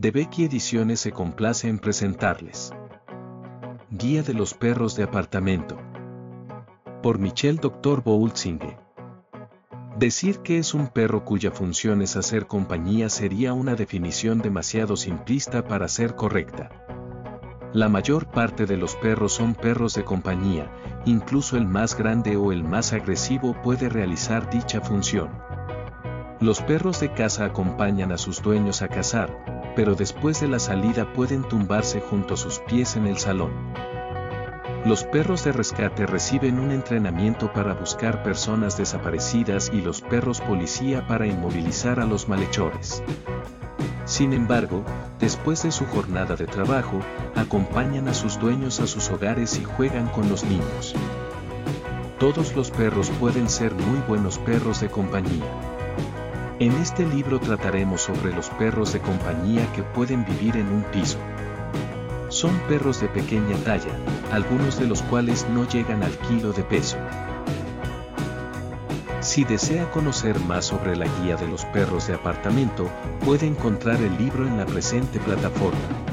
De Becky Ediciones se complace en presentarles. Guía de los perros de apartamento. Por Michelle Dr. Boultzingue. Decir que es un perro cuya función es hacer compañía sería una definición demasiado simplista para ser correcta. La mayor parte de los perros son perros de compañía, incluso el más grande o el más agresivo puede realizar dicha función. Los perros de casa acompañan a sus dueños a cazar, pero después de la salida pueden tumbarse junto a sus pies en el salón. Los perros de rescate reciben un entrenamiento para buscar personas desaparecidas y los perros policía para inmovilizar a los malhechores. Sin embargo, después de su jornada de trabajo, acompañan a sus dueños a sus hogares y juegan con los niños. Todos los perros pueden ser muy buenos perros de compañía. En este libro trataremos sobre los perros de compañía que pueden vivir en un piso. Son perros de pequeña talla, algunos de los cuales no llegan al kilo de peso. Si desea conocer más sobre la guía de los perros de apartamento, puede encontrar el libro en la presente plataforma.